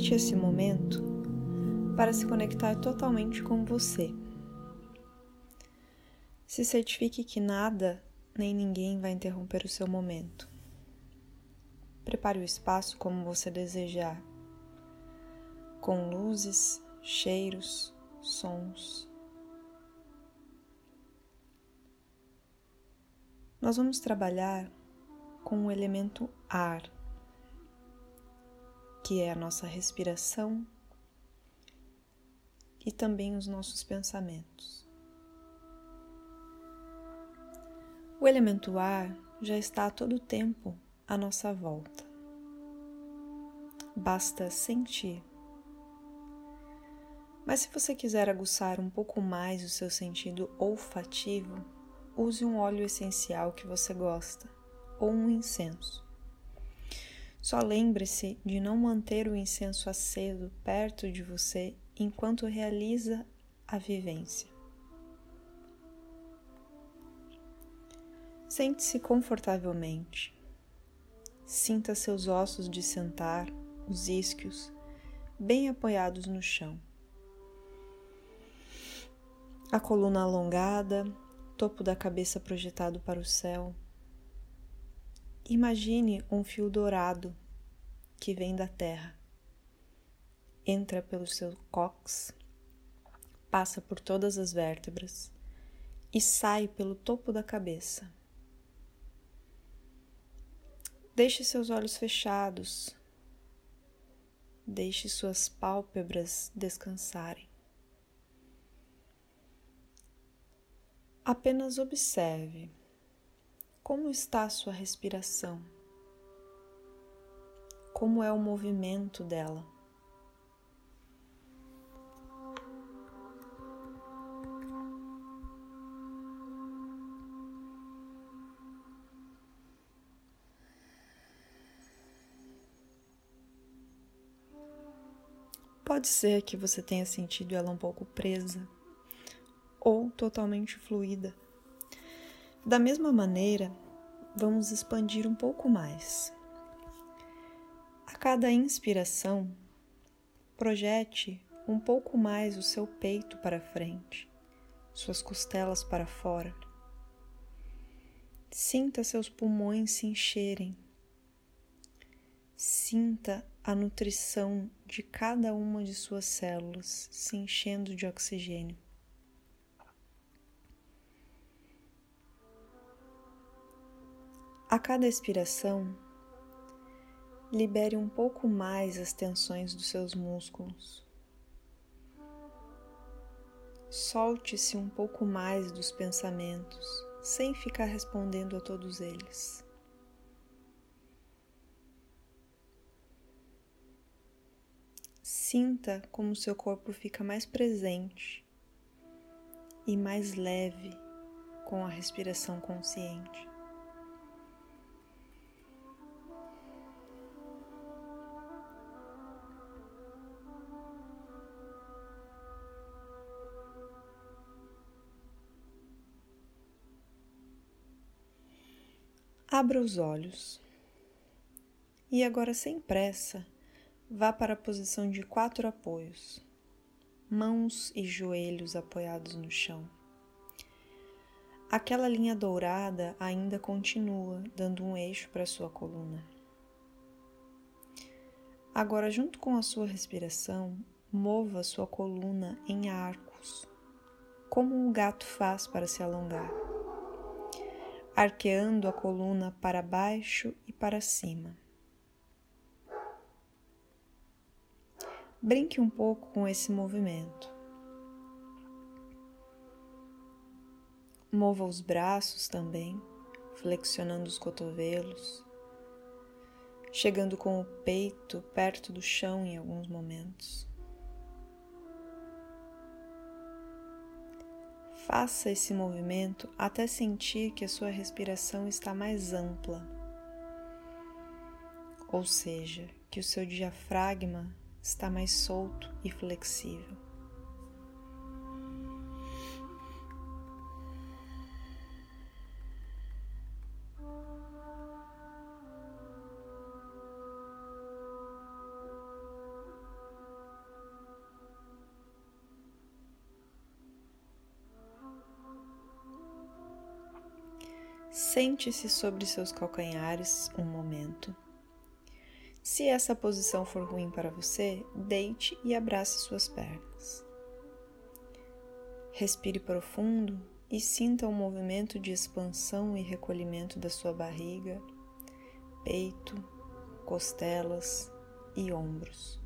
Aproveite esse momento para se conectar totalmente com você. Se certifique que nada nem ninguém vai interromper o seu momento. Prepare o espaço como você desejar, com luzes, cheiros, sons. Nós vamos trabalhar com o elemento ar, que é a nossa respiração e também os nossos pensamentos. O elemento ar já está a todo tempo à nossa volta. Basta sentir. Mas se você quiser aguçar um pouco mais o seu sentido olfativo, use um óleo essencial que você gosta ou um incenso. Só lembre-se de não manter o incenso aceso perto de você enquanto realiza a vivência. Sente-se confortavelmente. Sinta seus ossos de sentar, os isquios, bem apoiados no chão. A coluna alongada, topo da cabeça projetado para o céu. Imagine um fio dourado que vem da terra. Entra pelo seu cox, passa por todas as vértebras e sai pelo topo da cabeça. Deixe seus olhos fechados. Deixe suas pálpebras descansarem. Apenas observe como está a sua respiração, como é o movimento dela. Pode ser que você tenha sentido ela um pouco presa ou totalmente fluida. Da mesma maneira, vamos expandir um pouco mais. A cada inspiração, projete um pouco mais o seu peito para frente, suas costelas para fora. Sinta seus pulmões se encherem. Sinta a nutrição de cada uma de suas células se enchendo de oxigênio. A cada expiração, libere um pouco mais as tensões dos seus músculos. Solte-se um pouco mais dos pensamentos, sem ficar respondendo a todos eles. Sinta como seu corpo fica mais presente e mais leve com a respiração consciente. Abra os olhos e agora, sem pressa, vá para a posição de quatro apoios, mãos e joelhos apoiados no chão. Aquela linha dourada ainda continua dando um eixo para sua coluna. Agora, junto com a sua respiração, mova sua coluna em arcos, como um gato faz para se alongar arqueando a coluna para baixo e para cima. Brinque um pouco com esse movimento. Mova os braços também, flexionando os cotovelos, chegando com o peito perto do chão em alguns momentos. Faça esse movimento até sentir que a sua respiração está mais ampla, ou seja, que o seu diafragma está mais solto e flexível. Sente-se sobre seus calcanhares um momento. Se essa posição for ruim para você, deite e abrace suas pernas. Respire profundo e sinta o um movimento de expansão e recolhimento da sua barriga, peito, costelas e ombros.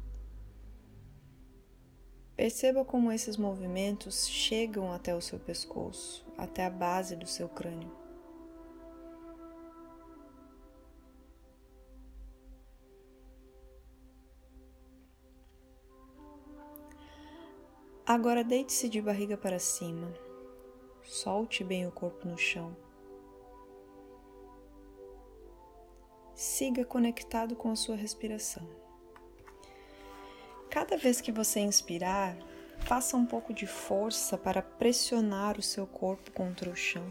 Perceba como esses movimentos chegam até o seu pescoço, até a base do seu crânio. Agora deite-se de barriga para cima. Solte bem o corpo no chão. Siga conectado com a sua respiração. Cada vez que você inspirar, faça um pouco de força para pressionar o seu corpo contra o chão.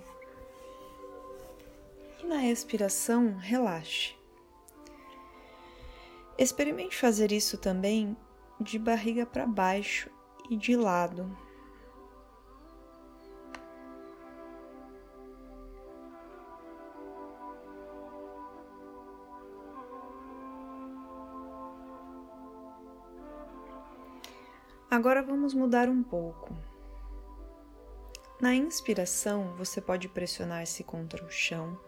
E na expiração, relaxe. Experimente fazer isso também de barriga para baixo e de lado. Agora vamos mudar um pouco. Na inspiração, você pode pressionar-se contra o chão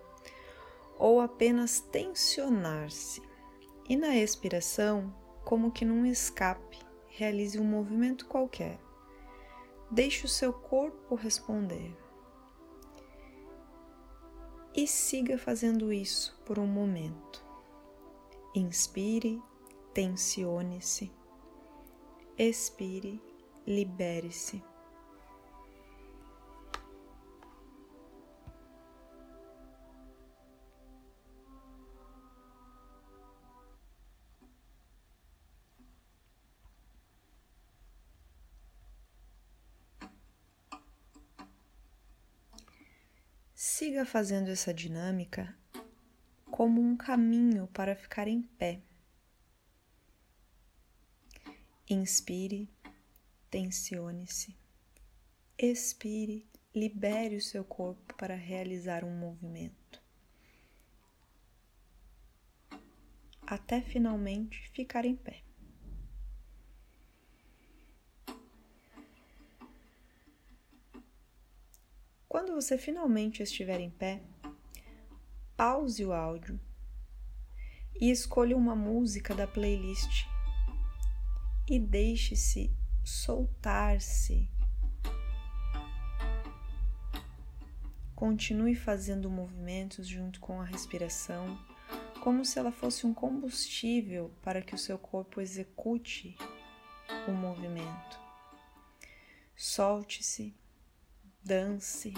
ou apenas tensionar-se. E na expiração, como que num escape, realize um movimento qualquer. Deixe o seu corpo responder. E siga fazendo isso por um momento. Inspire, tensione-se expire, libere-se. Siga fazendo essa dinâmica como um caminho para ficar em pé. Inspire, tensione-se. Expire, libere o seu corpo para realizar um movimento. Até finalmente ficar em pé. Quando você finalmente estiver em pé, pause o áudio e escolha uma música da playlist e deixe-se soltar-se. Continue fazendo movimentos junto com a respiração, como se ela fosse um combustível para que o seu corpo execute o movimento. Solte-se, dance,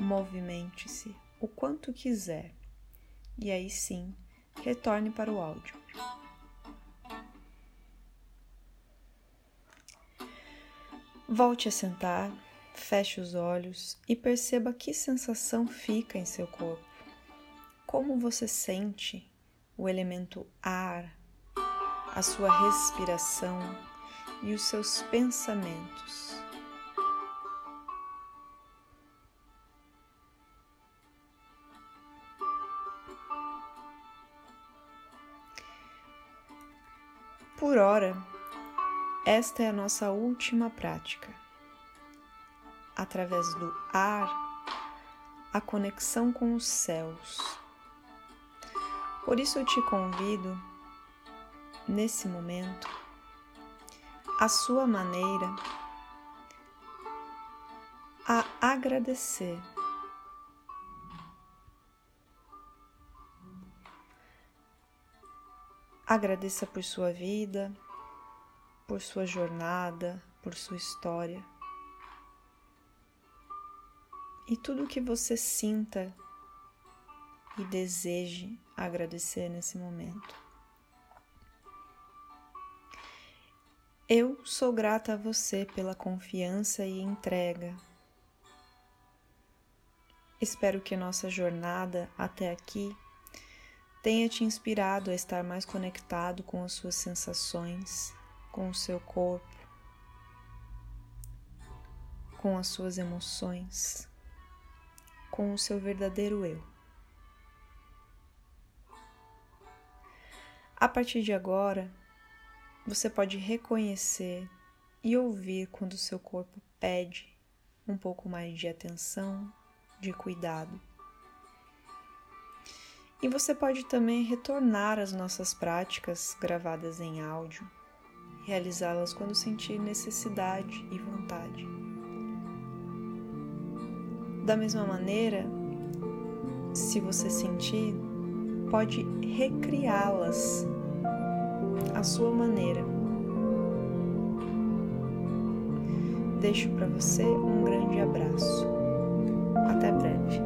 movimente-se o quanto quiser e aí sim retorne para o áudio. Volte a sentar, feche os olhos e perceba que sensação fica em seu corpo. Como você sente o elemento ar, a sua respiração e os seus pensamentos. Por hora, esta é a nossa última prática. Através do ar, a conexão com os céus. Por isso eu te convido, nesse momento, a sua maneira, a agradecer. Agradeça por sua vida por sua jornada, por sua história. E tudo que você sinta e deseje agradecer nesse momento. Eu sou grata a você pela confiança e entrega. Espero que nossa jornada até aqui tenha te inspirado a estar mais conectado com as suas sensações com o seu corpo, com as suas emoções, com o seu verdadeiro eu. A partir de agora, você pode reconhecer e ouvir quando o seu corpo pede um pouco mais de atenção, de cuidado. E você pode também retornar às nossas práticas gravadas em áudio, realizá-las quando sentir necessidade e vontade. Da mesma maneira, se você sentir, pode recriá-las à sua maneira. Deixo para você um grande abraço. Até breve.